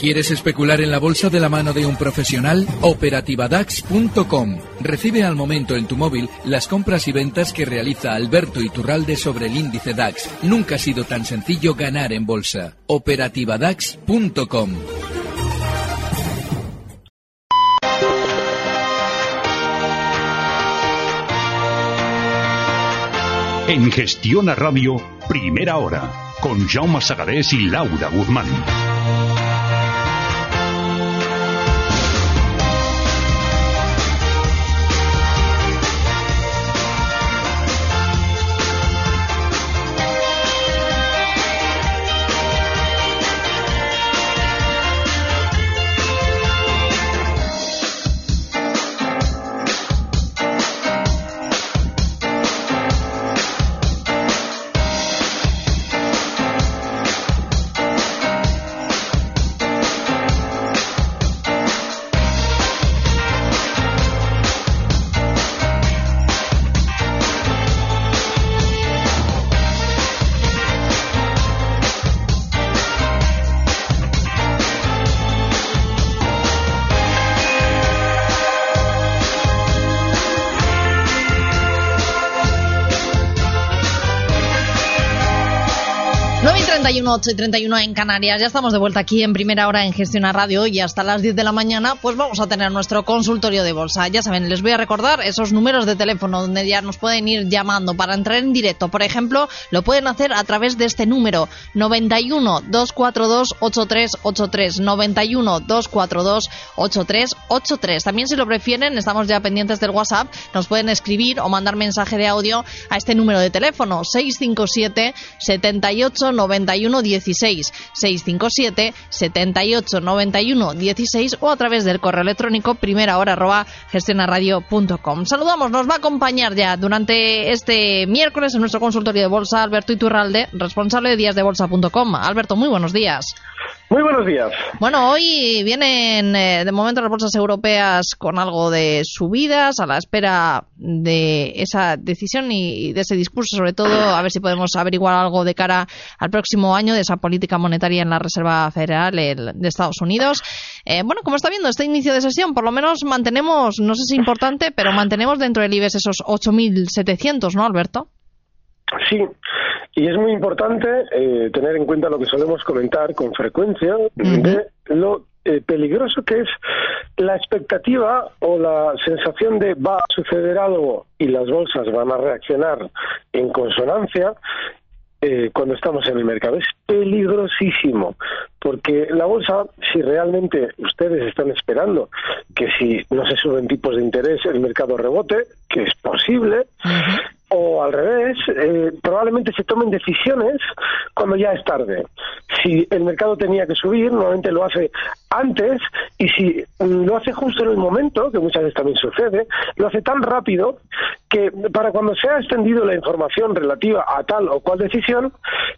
¿Quieres especular en la bolsa de la mano de un profesional? Operativadax.com. Recibe al momento en tu móvil las compras y ventas que realiza Alberto Iturralde sobre el índice DAX. Nunca ha sido tan sencillo ganar en bolsa. Operativadax.com. En Gestión a Radio, primera hora, con Jaume Sagarés y Laura Guzmán. 8 y 31 en Canarias. Ya estamos de vuelta aquí en primera hora en Gestión Radio y hasta las 10 de la mañana pues vamos a tener nuestro consultorio de bolsa. Ya saben, les voy a recordar esos números de teléfono donde ya nos pueden ir llamando para entrar en directo. Por ejemplo, lo pueden hacer a través de este número 91 242 8383 91 242 8383. También si lo prefieren, estamos ya pendientes del WhatsApp, nos pueden escribir o mandar mensaje de audio a este número de teléfono 657 78 91 16 657 78 91 16 o a través del correo electrónico primera hora arroba gestionaradio.com. Saludamos, nos va a acompañar ya durante este miércoles en nuestro consultorio de bolsa Alberto Iturralde, responsable de díasdebolsa.com. Alberto, muy buenos días. Muy buenos días. Bueno, hoy vienen eh, de momento las bolsas europeas con algo de subidas a la espera de esa decisión y de ese discurso, sobre todo a ver si podemos averiguar algo de cara al próximo año de esa política monetaria en la Reserva Federal de Estados Unidos. Eh, bueno, como está viendo este inicio de sesión, por lo menos mantenemos, no sé si es importante, pero mantenemos dentro del IBEX esos 8.700, ¿no, Alberto? Sí, y es muy importante eh, tener en cuenta lo que solemos comentar con frecuencia de lo eh, peligroso que es la expectativa o la sensación de va a suceder algo y las bolsas van a reaccionar en consonancia eh, cuando estamos en el mercado. Es peligrosísimo, porque la bolsa, si realmente ustedes están esperando que si no se suben tipos de interés el mercado rebote, que es posible, o al revés, eh, probablemente se tomen decisiones cuando ya es tarde. Si el mercado tenía que subir, normalmente lo hace antes y si lo hace justo en el momento, que muchas veces también sucede, lo hace tan rápido que para cuando se ha extendido la información relativa a tal o cual decisión,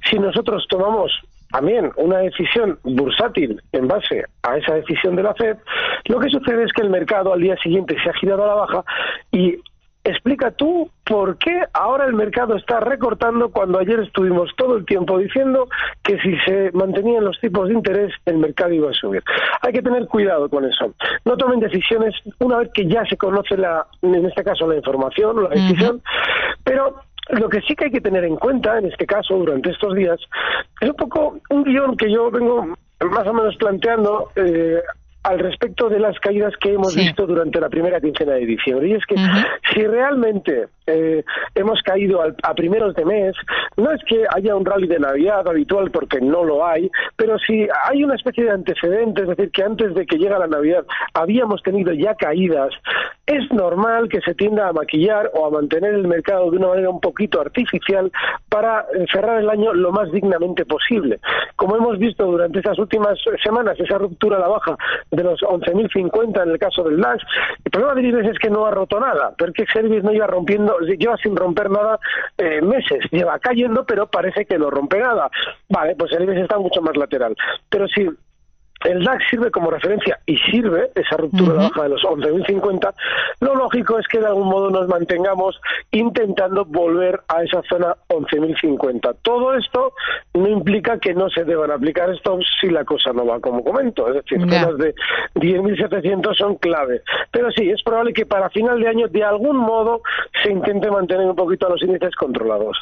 si nosotros tomamos también una decisión bursátil en base a esa decisión de la Fed, lo que sucede es que el mercado al día siguiente se ha girado a la baja y explica tú por qué ahora el mercado está recortando cuando ayer estuvimos todo el tiempo diciendo que si se mantenían los tipos de interés el mercado iba a subir. Hay que tener cuidado con eso. No tomen decisiones una vez que ya se conoce la, en este caso la información o la decisión, pero lo que sí que hay que tener en cuenta en este caso durante estos días es un poco un guion que yo vengo más o menos planteando eh, al respecto de las caídas que hemos visto durante la primera quincena de diciembre. Y es que si realmente eh, hemos caído a primeros de mes, no es que haya un rally de Navidad habitual porque no lo hay, pero si hay una especie de antecedente, es decir, que antes de que llegue la Navidad habíamos tenido ya caídas, es normal que se tienda a maquillar o a mantener el mercado de una manera un poquito artificial para cerrar el año lo más dignamente posible. Como hemos visto durante estas últimas semanas, esa ruptura a la baja de los 11.050 en el caso del DAX, el problema de IBEX es que no ha roto nada, porque Service no iba rompiendo, lleva sin romper nada eh, meses, lleva cayendo, pero parece que no rompe nada. Vale, pues el IBEX está mucho más lateral. Pero si el DAX sirve como referencia y sirve esa ruptura de baja de los 11.050, lo lógico es que de algún modo nos mantengamos intentando volver a esa zona 11.050. Todo esto no implica que no se deban aplicar stops si la cosa no va como comento, es decir, zonas de 10.700 son clave. Pero sí, es probable que para final de año de algún modo se intente mantener un poquito a los índices controlados.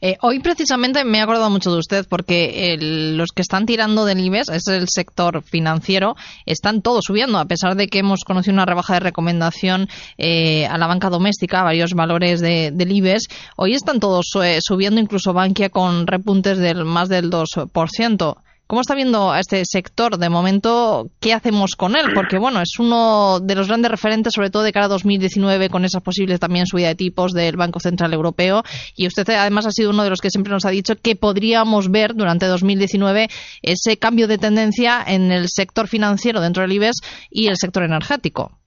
Eh, hoy precisamente me he acordado mucho de usted porque los que están tirando del IBEX es el sector financiero, están todos subiendo, a pesar de que hemos conocido una rebaja de recomendación eh, a la banca doméstica, varios valores de, del IBEX. Hoy están todos eh, subiendo, incluso Bankia con repuntes del más del 2%. ¿Cómo está viendo a este sector? De momento, ¿qué hacemos con él? Porque, bueno, es uno de los grandes referentes, sobre todo de cara a 2019, con esas posibles también subida de tipos del Banco Central Europeo. Y usted, además, ha sido uno de los que siempre nos ha dicho que podríamos ver durante 2019 ese cambio de tendencia en el sector financiero dentro del IBEX y el sector energético.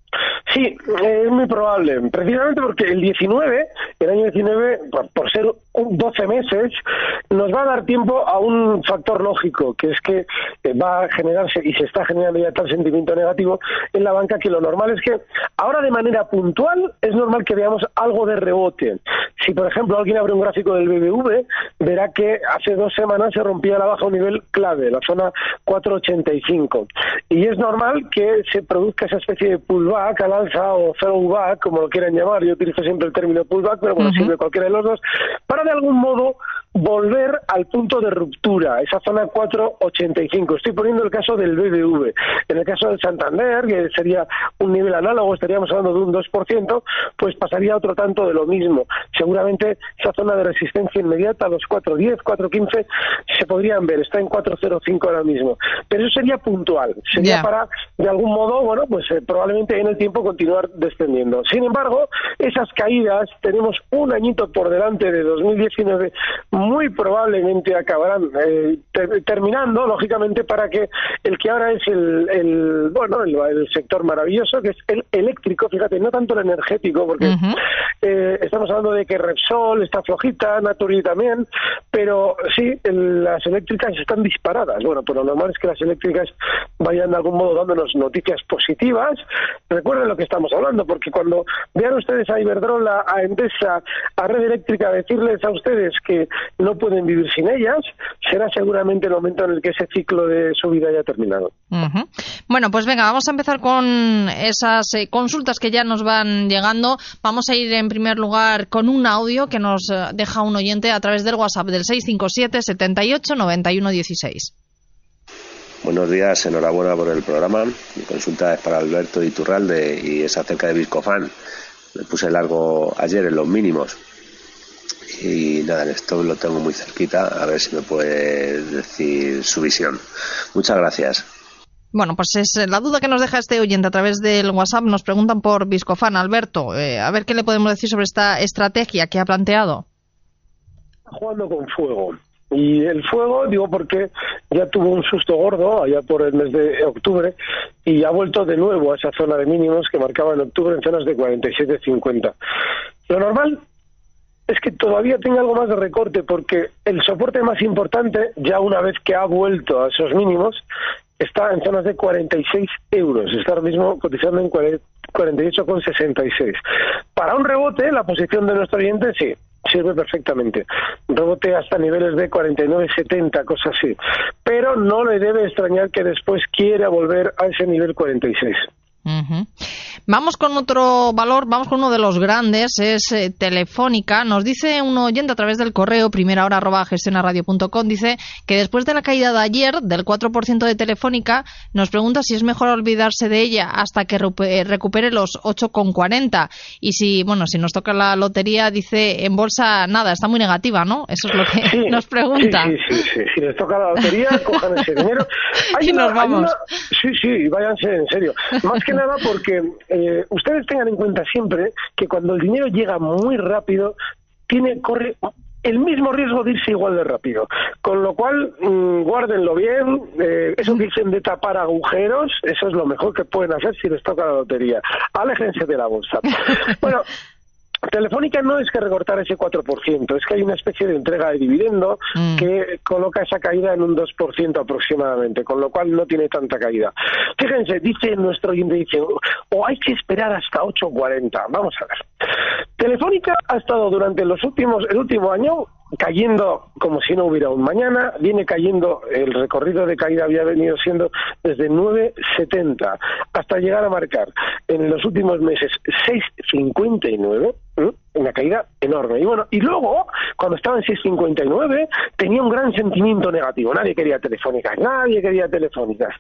Sí, es muy probable, precisamente porque el 19, el año 19, por ser 12 meses, nos va a dar tiempo a un factor lógico, que es que eh, va a generarse y se está generando ya tal sentimiento negativo en la banca que lo normal es que ahora de manera puntual es normal que veamos algo de rebote. Si, por ejemplo, alguien abre un gráfico del BBV, verá que hace dos semanas se rompía la baja un nivel clave, la zona 485. Y es normal que se produzca esa especie de pullback al alza o throwback, como lo quieran llamar. Yo utilizo siempre el término pullback, pero bueno, sirve cualquiera de los dos, para de algún modo volver al punto de ruptura, esa zona 485. Estoy poniendo el caso del BBV. En el caso del Santander, que sería un nivel análogo, estaríamos hablando de un 2%, pues pasaría otro tanto de lo mismo. Seguramente esa zona de resistencia inmediata, los 410, 415, se podrían ver. Está en 405 ahora mismo. Pero eso sería puntual. Sería para, de algún modo, bueno, pues eh, probablemente en el tiempo continuar descendiendo. Sin embargo, esas caídas, tenemos un añito por delante de 2019 muy probablemente acabarán eh, terminando, lógicamente, para que el que ahora es el, bueno, el, sector maravilloso, que es el eléctrico, fíjate, no tanto el energético, porque eh, estamos hablando de que Repsol está flojita, Naturi también, pero sí, las eléctricas están disparadas. Bueno, pues lo normal es que las eléctricas vayan de algún modo dándonos noticias positivas. Recuerden lo que estamos hablando, porque cuando vean ustedes a Iberdrola, a Endesa, a Red Eléctrica decirles a ustedes que no pueden vivir sin ellas, será seguramente el momento en el que ese ciclo de su vida haya terminado. Bueno, pues venga, vamos a empezar con esas eh, consultas que ya nos van llegando. Vamos a ir en primer lugar con un audio que nos eh, deja un oyente a través del WhatsApp del 657 78 91 16. Buenos días, enhorabuena por el programa. Mi consulta es para Alberto Iturralde y es acerca de Viscofan. Me puse largo ayer en los mínimos y nada, esto lo tengo muy cerquita, a ver si me puede decir su visión. Muchas gracias. Bueno, pues es la duda que nos deja este oyente a través del WhatsApp. Nos preguntan por Viscofan, Alberto. Eh, a ver qué le podemos decir sobre esta estrategia que ha planteado. Jugando con fuego. Y el fuego, digo porque ya tuvo un susto gordo allá por el mes de octubre y ha vuelto de nuevo a esa zona de mínimos que marcaba en octubre en zonas de 47.50. Lo normal es que todavía tenga algo más de recorte porque el soporte más importante, ya una vez que ha vuelto a esos mínimos, está en zonas de 46 euros. Está ahora mismo cotizando en 48,66. Para un rebote, la posición de nuestro oyente sí, sirve perfectamente. Rebote hasta niveles de 49,70, cosas así. Pero no le debe extrañar que después quiera volver a ese nivel 46. Vamos con otro valor, vamos con uno de los grandes, es eh, Telefónica. Nos dice un oyente a través del correo primera hora arroba gestionaradio.com, dice que después de la caída de ayer del 4% de Telefónica, nos pregunta si es mejor olvidarse de ella hasta que recupere los 8,40. Y si, bueno, si nos toca la lotería, dice en bolsa nada, está muy negativa, ¿no? Eso es lo que nos pregunta. Sí, sí, sí, Si les toca la lotería, cojan ese dinero. y nos vamos. Sí, sí, váyanse en serio. Más que nada porque eh, ustedes tengan en cuenta siempre que cuando el dinero llega muy rápido, tiene, corre el mismo riesgo de irse igual de rápido. Con lo cual, mm, guárdenlo bien. Eh, eso que dicen de tapar agujeros, eso es lo mejor que pueden hacer si les toca la lotería. Aléjense de la bolsa. Bueno, Telefónica no es que recortar ese 4%, es que hay una especie de entrega de dividendo Mm. que coloca esa caída en un 2% aproximadamente, con lo cual no tiene tanta caída. Fíjense, dice nuestro oyente, dice, o hay que esperar hasta 8.40. Vamos a ver. Telefónica ha estado durante los últimos, el último año cayendo como si no hubiera un mañana, viene cayendo, el recorrido de caída había venido siendo desde 9,70 hasta llegar a marcar en los últimos meses 6,59, una caída enorme. Y bueno, y luego, cuando estaba en 6,59, tenía un gran sentimiento negativo. Nadie quería telefónicas, nadie quería telefónicas.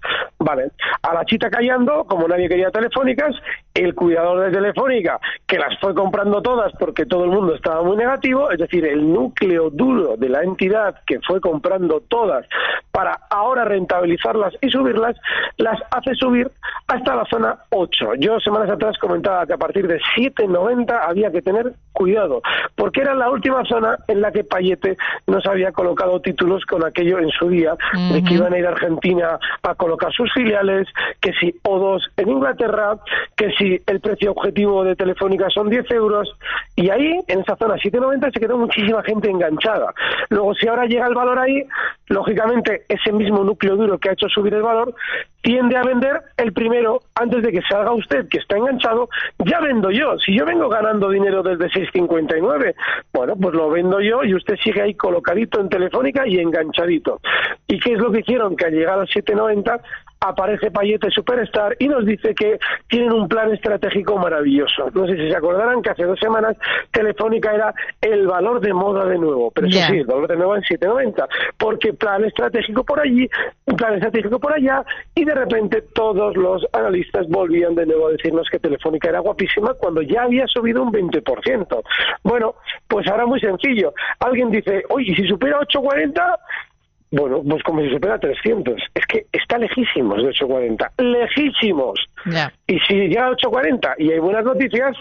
Vale, a la chita callando, como nadie quería telefónicas, el cuidador de Telefónica, que las fue comprando todas porque todo el mundo estaba muy negativo, es decir, el núcleo duro de la entidad que fue comprando todas para ahora rentabilizarlas y subirlas, las hace subir hasta la zona 8. Yo semanas atrás comentaba que a partir de 7.90 había que tener cuidado, porque era la última zona en la que Payete nos había colocado títulos con aquello en su día, de que iban a ir a Argentina a colocar sus filiales, que si O2 en Inglaterra, que si el precio objetivo de Telefónica son 10 euros, y ahí, en esa zona 7.90, se quedó muchísima gente enganchada. Luego, si ahora llega el valor ahí, lógicamente, ese mismo núcleo duro que ha hecho subir el valor, tiende a vender el primero antes de que salga usted, que está enganchado, ya vendo yo. Si yo vengo ganando dinero desde 6.59, bueno, pues lo vendo yo y usted sigue ahí colocadito en Telefónica y enganchadito. ¿Y qué es lo que hicieron? Que al llegar a 7.90 aparece Payete Superstar y nos dice que tienen un plan estratégico maravilloso. No sé si se acordarán que hace dos semanas Telefónica era el valor de moda de nuevo, pero eso sí, el valor de nuevo en 7.90, porque plan estratégico por allí, plan estratégico por allá, y de repente todos los analistas volvían de nuevo a decirnos que Telefónica era guapísima cuando ya había subido un 20%. Bueno, pues ahora muy sencillo. Alguien dice, oye, ¿y si supera 8.40? Bueno, pues como si supera 300. Es que está lejísimos de 840. Lejísimos. Y si llega a 840 y hay buenas noticias,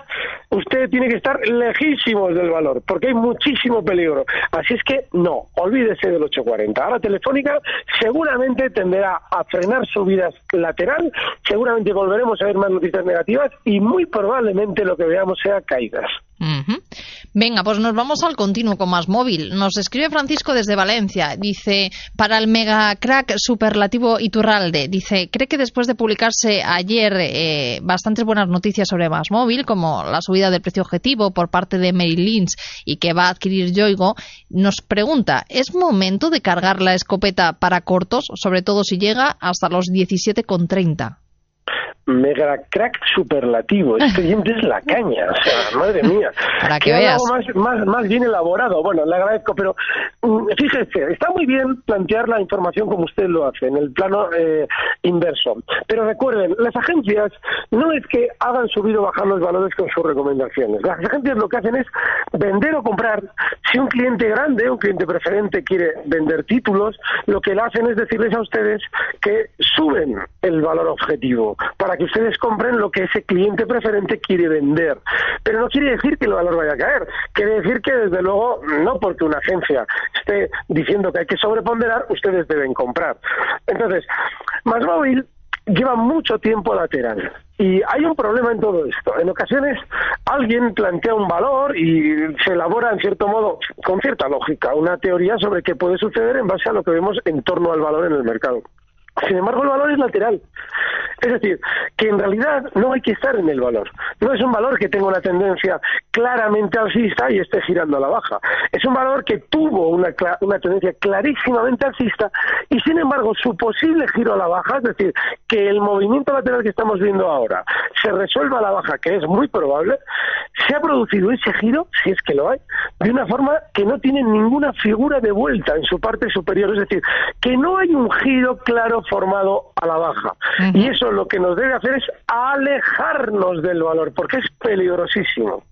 usted tiene que estar lejísimos del valor, porque hay muchísimo peligro. Así es que no, olvídese del 840. Ahora Telefónica seguramente tenderá a frenar subidas lateral, seguramente volveremos a ver más noticias negativas y muy probablemente lo que veamos sea caídas. Venga, pues nos vamos al continuo con más móvil. Nos escribe Francisco desde Valencia. Dice, para el mega crack superlativo Iturralde, dice, cree que después de publicarse ayer eh, bastantes buenas noticias sobre más móvil, como la subida del precio objetivo por parte de Merrill Lynch y que va a adquirir Yoigo, nos pregunta, ¿es momento de cargar la escopeta para cortos, sobre todo si llega hasta los 17,30? Mega crack superlativo. Este oyente es la caña, o sea, madre mía. Para que veas. algo más, más, más bien elaborado. Bueno, le agradezco, pero mm, fíjese, está muy bien plantear la información como usted lo hace, en el plano eh, inverso. Pero recuerden, las agencias no es que hagan subir o bajar los valores con sus recomendaciones. Las agencias lo que hacen es vender o comprar. Si un cliente grande, un cliente preferente quiere vender títulos, lo que le hacen es decirles a ustedes que suben el valor objetivo para que ustedes compren lo que ese cliente preferente quiere vender. Pero no quiere decir que el valor vaya a caer. Quiere decir que, desde luego, no porque una agencia esté diciendo que hay que sobreponderar, ustedes deben comprar. Entonces, más móvil lleva mucho tiempo lateral. Y hay un problema en todo esto. En ocasiones alguien plantea un valor y se elabora, en cierto modo, con cierta lógica, una teoría sobre qué puede suceder en base a lo que vemos en torno al valor en el mercado. Sin embargo, el valor es lateral. Es decir, que en realidad no hay que estar en el valor. No es un valor que tenga una tendencia claramente alcista y esté girando a la baja. Es un valor que tuvo una, una tendencia clarísimamente alcista y, sin embargo, su posible giro a la baja, es decir, que el movimiento lateral que estamos viendo ahora se resuelva a la baja, que es muy probable, se ha producido ese giro, si es que lo hay, de una forma que no tiene ninguna figura de vuelta en su parte superior. Es decir, que no hay un giro claro formado a la baja. Y eso lo que nos debe hacer es alejarnos del valor, porque es peligrosísimo.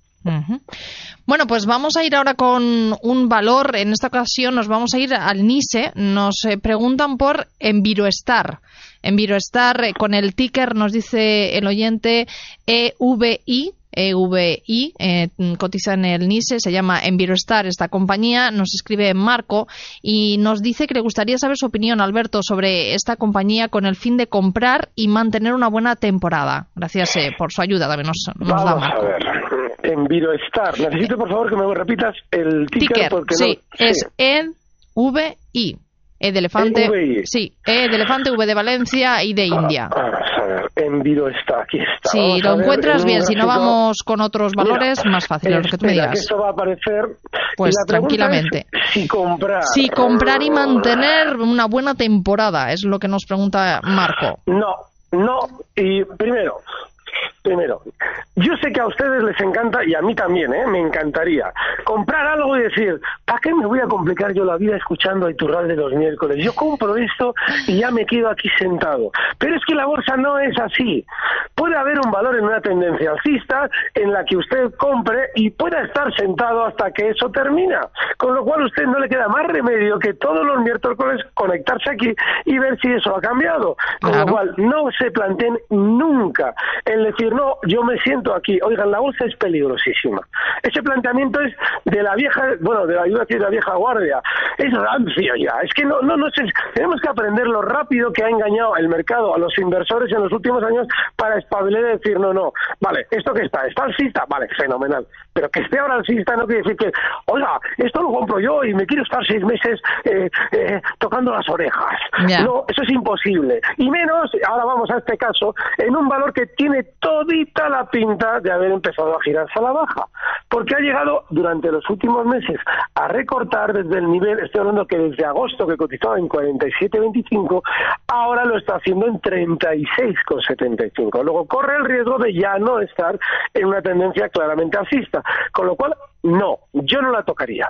Bueno, pues vamos a ir ahora con un valor. En esta ocasión nos vamos a ir al NISE. Nos eh, preguntan por Enviroestar. Enviroestar, eh, con el ticker nos dice el oyente EVI. EVI, eh, cotiza en el NISE, se llama Enviroestar esta compañía, nos escribe Marco y nos dice que le gustaría saber su opinión, Alberto, sobre esta compañía con el fin de comprar y mantener una buena temporada. Gracias eh, por su ayuda, también nos, nos da Vamos a Marco. ver. Envirostar. Necesito, por favor, que me repitas el ticker, porque sí, no... es E-V-I. E de elefante, EVI. sí, E de elefante, V de Valencia y de India. Ah, a ver, Enviro está, aquí está. Si lo ver encuentras en bien, si no vamos con otros valores, Mira, más fácil, lo que tú me espera, digas. que esto va a aparecer. Pues la tranquilamente. Si comprar. Si comprar y mantener una buena temporada, es lo que nos pregunta Marco. No, no. Y primero, primero, yo sé que a ustedes les encanta, y a mí también, ¿eh? me encantaría, comprar algo y decir, ¿para qué me voy a complicar yo la vida escuchando a Iturralde los miércoles? Yo compro esto y ya me quedo aquí sentado. Pero es que la bolsa no es así. Puede haber un valor en una tendencia alcista en la que usted compre y pueda estar sentado hasta que eso termina. Con lo cual a usted no le queda más remedio que todos los miércoles conectarse aquí y ver si eso ha cambiado. Con Claro. lo cual no se planteen nunca el decir, no, yo me siento aquí. Oigan, la bolsa es peligrosísima. Ese planteamiento es de la vieja, bueno, de la, iba a decir de la vieja guardia. Es rancio ya. Es que no, no, no sé. Tenemos que aprender lo rápido que ha engañado el mercado a los inversores en los últimos años para espabilar y decir, no, no, vale, esto que está, está alcista, vale, fenomenal. Pero que esté ahora alcista no quiere decir que, oiga, esto lo compro yo y me quiero estar seis meses eh, eh, tocando las orejas. No, eso es imposible. Y menos, ahora vamos a este caso, en un valor que tiene todita la pinta de haber empezado a girarse a la baja. Porque ha llegado durante los últimos meses a recortar desde el nivel, estoy hablando que desde agosto que cotizaba en 47.25, ahora lo está haciendo en 36,75. Luego corre el riesgo de ya no estar en una tendencia claramente alcista. Con lo cual, no, yo no la tocaría.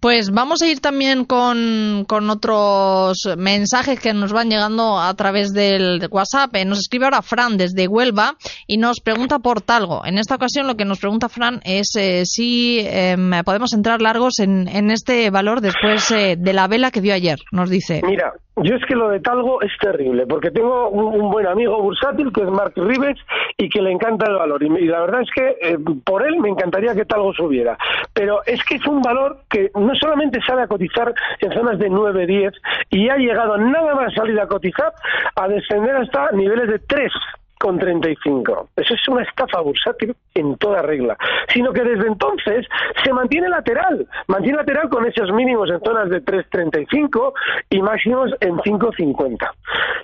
Pues vamos a ir también con, con otros mensajes que nos van llegando a través del WhatsApp. Eh, Nos escribe ahora Fran desde Huelva y nos pregunta por Talgo. En esta ocasión lo que nos pregunta Fran es eh, si em, podemos entrar largos en, en este valor después eh, de la vela que dio ayer, nos dice. Mira, yo es que lo de Talgo es terrible, porque tengo un, buen amigo bursátil que es Mark Rives y que le encanta el valor. Y, y la verdad es que eh, por él me encantaría que Talgo subiera. Pero es que es un valor que no solamente sale a cotizar en zonas de 9, 10 y ha llegado nada más salir a cotizar a descender hasta niveles de 3 con 35. Eso es una estafa bursátil en toda regla. Sino que desde entonces se mantiene lateral. Mantiene lateral con esos mínimos en zonas de 3.35 y máximos en 5.50.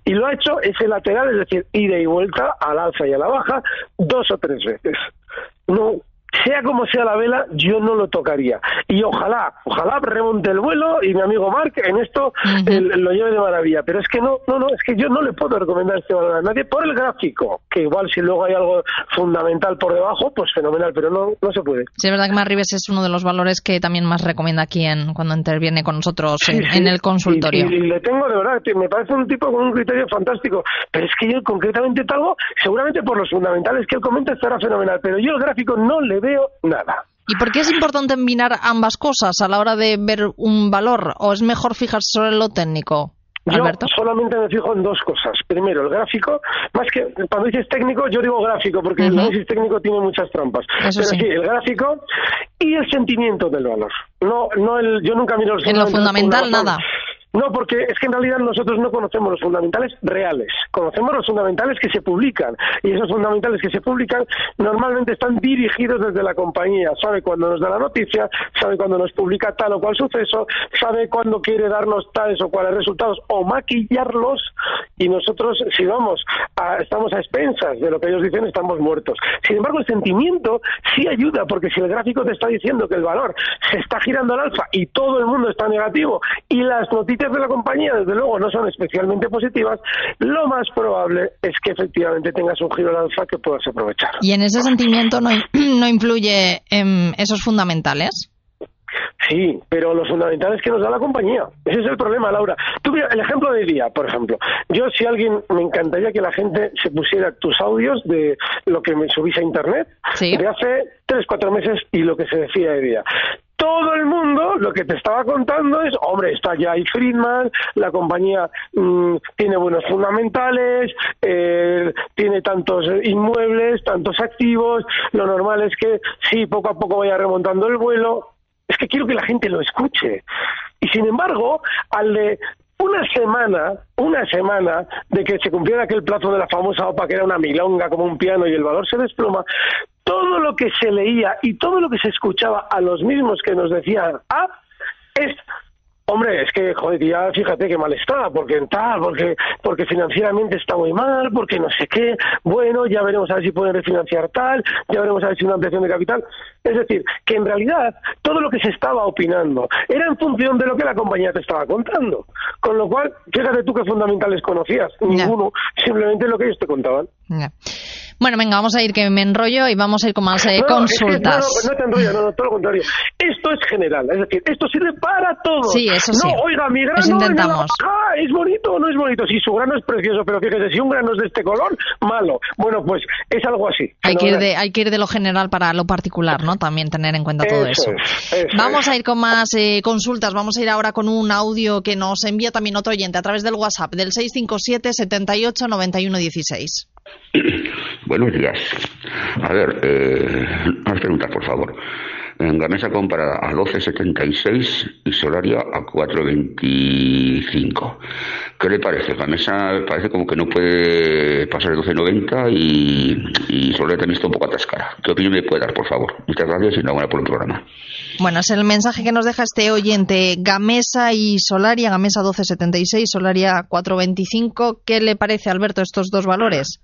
Y lo ha hecho ese lateral, es decir, ida y vuelta al alza y a la baja dos o tres veces. No, sea como sea la vela, yo no lo tocaría. Y ojalá, ojalá remonte el vuelo y mi amigo Mark en esto eh, lo lleve de maravilla. Pero es que no, no, no, es que yo no le puedo recomendar este valor a nadie por el gráfico, que igual si luego hay algo fundamental por debajo, pues fenomenal, pero no, no se puede. Sí, es verdad que Marribes es uno de los valores que también más recomienda aquí en, cuando interviene con nosotros Sí, en, sí. en el consultorio. Y, y- y le tengo de verdad, me parece un tipo con un criterio fantástico. Pero es que yo concretamente talgo, seguramente por los fundamentales que él comenta estará fenomenal, pero yo el gráfico no le veo nada. ¿Y por qué es importante combinar ambas cosas a la hora de ver un valor? ¿O es mejor fijarse solo en lo técnico? Yo Alberto. solamente me fijo en dos cosas. Primero, el gráfico. Más que cuando dices técnico, yo digo gráfico, porque el análisis técnico tiene muchas trampas. Eso Pero sí. sí. el gráfico y el sentimiento del valor. No, no el, yo nunca miro los En lo fundamental, nada. No, porque es que en realidad nosotros no conocemos los fundamentales reales, conocemos los fundamentales que se publican y esos fundamentales que se publican normalmente están dirigidos desde la compañía, sabe cuándo nos da la noticia, sabe cuándo nos publica tal o cual suceso, sabe cuándo quiere darnos tales o cuales resultados o maquillarlos. Y nosotros si vamos estamos a expensas de lo que ellos dicen estamos muertos. Sin embargo, el sentimiento sí ayuda porque si el gráfico te está diciendo que el valor se está girando al alfa y todo el mundo está negativo y las noticias de la compañía desde luego no son especialmente positivas, lo más probable es que efectivamente tengas un giro al alfa que puedas aprovechar. ¿Y en ese sentimiento no, no influye en esos fundamentales? Sí, pero los fundamentales que nos da la compañía. Ese es el problema, Laura. Tú mira, el ejemplo de día, por ejemplo. Yo, si alguien, me encantaría que la gente se pusiera tus audios de lo que me subís a internet Sí. de hace tres, cuatro meses y lo que se decía de día. Todo el mundo lo que te estaba contando es, hombre, está ya ahí Friedman, la compañía mm, tiene buenos fundamentales, eh, tiene tantos inmuebles, tantos activos, lo normal es que sí, poco a poco vaya remontando el vuelo, es que quiero que la gente lo escuche. Y sin embargo, al de una semana, una semana de que se cumpliera aquel plazo de la famosa OPA que era una milonga como un piano y el valor se desploma, todo lo que se leía y todo lo que se escuchaba a los mismos que nos decían, ah, es Hombre, es que, joder, ya fíjate qué mal está, porque tal, porque, porque financieramente está muy mal, porque no sé qué, bueno, ya veremos a ver si pueden refinanciar tal, ya veremos a ver si una ampliación de capital. Es decir, que en realidad todo lo que se estaba opinando era en función de lo que la compañía te estaba contando. Con lo cual, fíjate tú qué fundamentales conocías, ninguno, simplemente lo que ellos te contaban. Bueno, venga, vamos a ir que me enrollo y vamos a ir con más eh, consultas. no, no, te enrollo, no, no, todo lo contrario. Esto es general, es decir, esto sirve para todos. Sí, eso sí. No, oiga, mi grano intentamos. ah, es bonito o no es bonito. Si su grano es precioso, pero fíjese, si un grano es de este color, malo. Bueno, pues es algo así. Hay que, ir de, hay que ir de lo general para lo particular, ¿no? También tener en cuenta todo eso. vamos a ir con más eh, consultas. Vamos a ir ahora con un audio que nos envía también otro oyente a través del WhatsApp del 657 78 91 16. Buenos días. A ver, eh, unas preguntas, por favor. En Gamesa compra a 12.76 y Solaria a 4.25. ¿Qué le parece? Gamesa parece como que no puede pasar de 12.90 y, y Solaria también está un poco atascada. ¿Qué opinión me puede dar, por favor? Muchas gracias y enhorabuena por el programa. Bueno, es el mensaje que nos deja este oyente. Gamesa y Solaria, Gamesa 12.76, Solaria 4.25. ¿Qué le parece, Alberto, estos dos valores?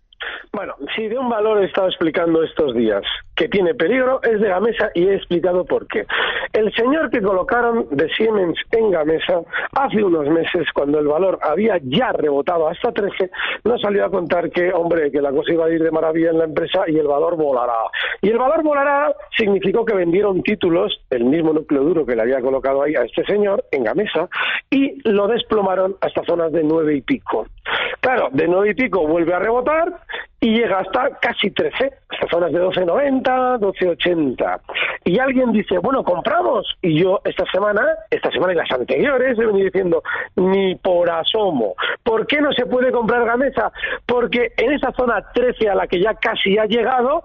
Bueno, si de un valor he estado explicando estos días que tiene peligro, es de Gamesa y he explicado por qué. El señor que colocaron de Siemens en Gamesa hace unos meses, cuando el valor había ya rebotado hasta 13, nos salió a contar que, hombre, que la cosa iba a ir de maravilla en la empresa y el valor volará. Y el valor volará significó que vendieron títulos, el mismo núcleo duro que le había colocado ahí a este señor en Gamesa, y lo desplomaron hasta zonas de nueve y pico. Claro, de nueve y pico vuelve a rebotar y llega hasta casi 13, hasta zonas de 12.90, 12.80. Y alguien dice, bueno, compramos. Y yo esta semana, esta semana y las anteriores, he venido diciendo, ni por asomo. ¿Por qué no se puede comprar Gamesa? Porque en esa zona 13 a la que ya casi ha llegado,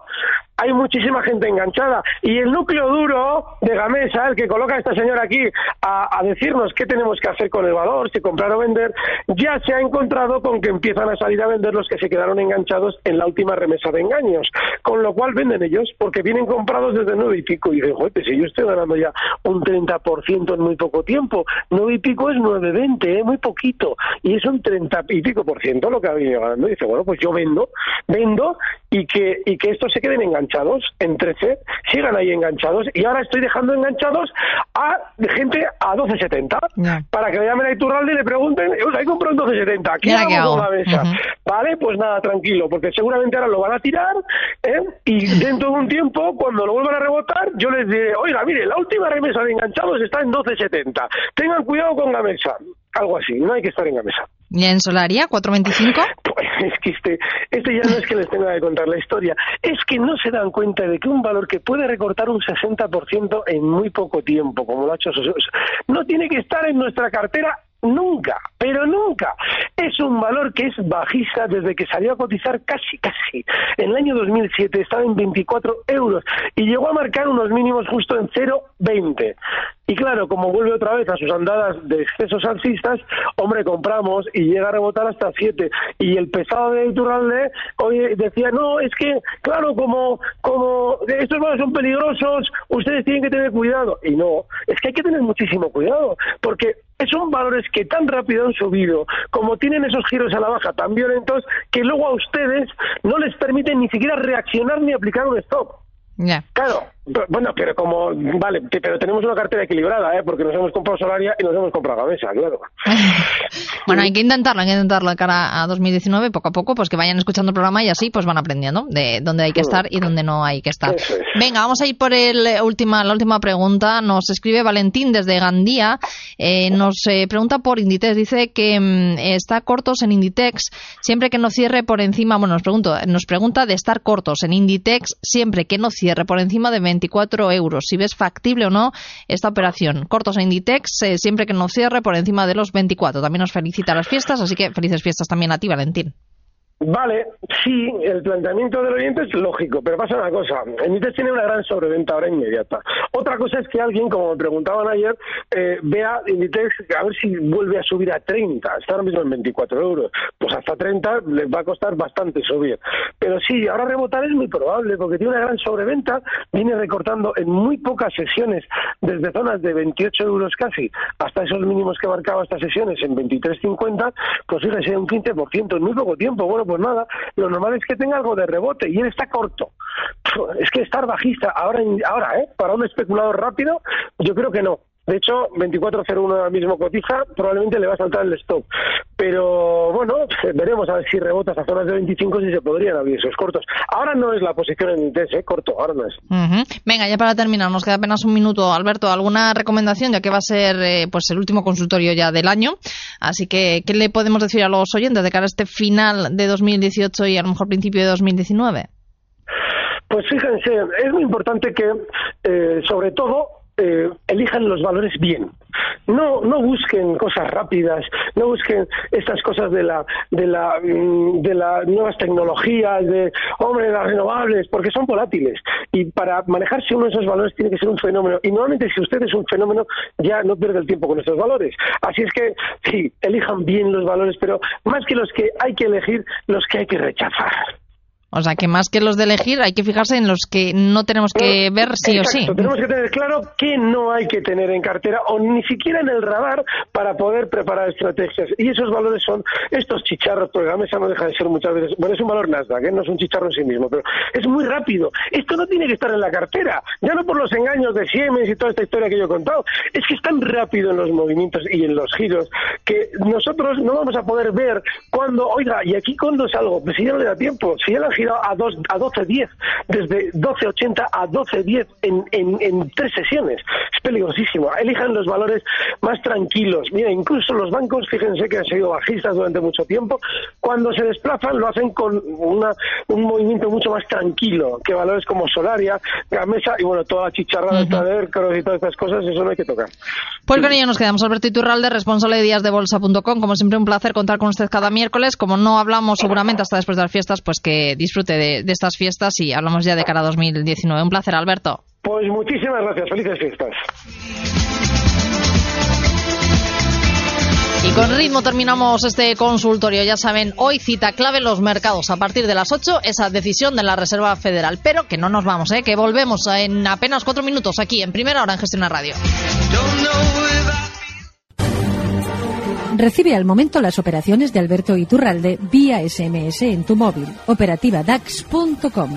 hay muchísima gente enganchada. Y el núcleo duro de Gamesa, el que coloca a esta señora aquí a, a, decirnos qué tenemos que hacer con el valor, si comprar o vender, ya se ha encontrado con que empiezan a salir a vender los que se quedaron enganchados en la última remesa de engaños. Con lo cual venden ellos, porque vienen comprados desde nueve y pico. Y dicen, joder, si yo estoy ganando ya un 30% en muy poco tiempo, nueve y pico es 9,20, ¿eh? muy poquito. Y es un 30 y pico por ciento lo que ha venido ganando. Y dice, bueno, pues yo vendo, vendo y que, y que estos se queden enganchados en 13, sigan ahí enganchados y ahora estoy dejando enganchados a gente a 12.70 para que le llamen a Iturralde y le pregunten, ahí compró en 12.70, ¿qué hago con la mesa? Vale, pues nada, tranquilo, porque seguramente ahora lo van a tirar ¿eh? y dentro de un tiempo, cuando lo vuelvan a rebotar, yo les diré, oiga, mire, la última remesa de enganchados está en 12.70, tengan cuidado con la mesa, algo así, no hay que estar en la mesa. ¿Y en Solaria, 425? Pues es que este, este ya no es que les tenga que contar la historia, es que no se dan cuenta de que un valor que puede recortar un 60% en muy poco tiempo, como lo ha hecho no tiene que estar en nuestra cartera nunca, pero nunca. Es un valor que es bajista desde que salió a cotizar casi, casi. En el año 2007 estaba en 24 euros y llegó a marcar unos mínimos justo en 0,20. Y claro, como vuelve otra vez a sus andadas de excesos alcistas, hombre, compramos y llega a rebotar hasta 7. Y el pesado de Iturralde hoy decía, no, es que, claro, como, como estos valores son peligrosos, ustedes tienen que tener cuidado. Y no, es que hay que tener muchísimo cuidado, porque son valores que tan rápido han subido, como tienen esos giros a la baja tan violentos, que luego a ustedes no les permiten ni siquiera reaccionar ni aplicar un stop. Claro, bueno, pero como, vale, pero tenemos una cartera equilibrada, ¿eh? porque nos hemos comprado Solaria y nos hemos comprado Gamesa, claro. bueno, hay que intentarlo, hay que intentarlo de cara a 2019, poco a poco, pues que vayan escuchando el programa y así pues van aprendiendo de dónde hay que estar y dónde no hay que estar. Venga, vamos a ir por el eh, última, la última pregunta. Nos escribe Valentín desde Gandía, eh, nos eh, pregunta por Inditex, dice que mm, está cortos en Inditex siempre que no cierre por encima, bueno, nos, pregunto, nos pregunta de estar cortos en Inditex siempre que no cierre por encima de 24 euros. Si ves factible o no esta operación. Cortos a Inditex, eh, siempre que no cierre por encima de los 24. También nos felicita las fiestas, así que felices fiestas también a ti, Valentín. Vale, sí, el planteamiento del oyente es lógico, pero pasa una cosa. Inditex tiene una gran sobreventa ahora inmediata. Otra cosa es que alguien, como me preguntaban ayer, eh, vea Inditex a ver si vuelve a subir a 30. Está ahora mismo en 24 euros. Pues hasta 30 les va a costar bastante subir. Pero sí, ahora rebotar es muy probable porque tiene una gran sobreventa. Viene recortando en muy pocas sesiones, desde zonas de 28 euros casi hasta esos mínimos que marcaba estas sesiones en 23.50. Pues fíjese, un 15% en muy poco tiempo. Bueno, pues nada, lo normal es que tenga algo de rebote y él está corto. Es que estar bajista ahora, ahora ¿eh? Para un especulador rápido, yo creo que no. De hecho, 24.01 ahora mismo cotiza, probablemente le va a saltar el stop. Pero bueno, veremos a ver si rebota a zonas de 25 si se podrían abrir esos cortos. Ahora no es la posición en ITES, ¿eh? corto, ahora no es. Venga, ya para terminar, nos queda apenas un minuto. Alberto, ¿alguna recomendación? Ya que va a ser eh, pues el último consultorio ya del año. Así que, ¿qué le podemos decir a los oyentes de cara a este final de 2018 y a lo mejor principio de 2019? Pues fíjense, es muy importante que, eh, sobre todo, eh, elijan los valores bien. No, no busquen cosas rápidas, no busquen estas cosas de la, de la, mm, de las nuevas tecnologías, de, hombre, las renovables, porque son volátiles. Y para manejarse uno de esos valores tiene que ser un fenómeno. Y normalmente si usted es un fenómeno, ya no pierde el tiempo con estos valores. Así es que, sí, elijan bien los valores, pero más que los que hay que elegir, los que hay que rechazar. O sea, que más que los de elegir, hay que fijarse en los que no tenemos que ver sí o sí. Tenemos que tener claro qué no hay que tener en cartera o ni siquiera en el radar para poder preparar estrategias. Y esos valores son estos chicharros, porque la mesa no deja de ser muchas veces. Bueno, es un valor Nasdaq, ¿eh? no es un chicharro en sí mismo, pero es muy rápido. Esto no tiene que estar en la cartera, ya no por los engaños de Siemens y toda esta historia que yo he contado. Es que es tan rápido en los movimientos y en los giros que nosotros no vamos a poder ver cuando, oiga, ¿y aquí cuándo salgo? Pues si ya no le da tiempo, si ya la a, dos, a 12.10, desde 12.80 a 12.10 en, en, en tres sesiones. Es peligrosísimo. Elijan los valores más tranquilos. Mira, incluso los bancos, fíjense que han sido bajistas durante mucho tiempo, cuando se desplazan lo hacen con una, un movimiento mucho más tranquilo que valores como Solaria, Gamesa y bueno, toda la chicharrada uh -huh. y todas estas cosas, eso no hay que tocar. Pues con ello nos quedamos. Alberto Iturralde, responsable de díasdebolsa.com. Como siempre, un placer contar con usted cada miércoles. Como no hablamos seguramente hasta después de las fiestas, pues que disfrute de, de estas fiestas y hablamos ya de cara a 2019. Un placer, Alberto. Pues muchísimas gracias. Felices fiestas. Y con ritmo terminamos este consultorio. Ya saben, hoy cita clave los mercados a partir de las 8, esa decisión de la Reserva Federal. Pero que no nos vamos, ¿eh? que volvemos en apenas cuatro minutos aquí en Primera Hora en Gestión Radio. Recibe al momento las operaciones de Alberto Iturralde vía SMS en tu móvil. Operativa DAX.com.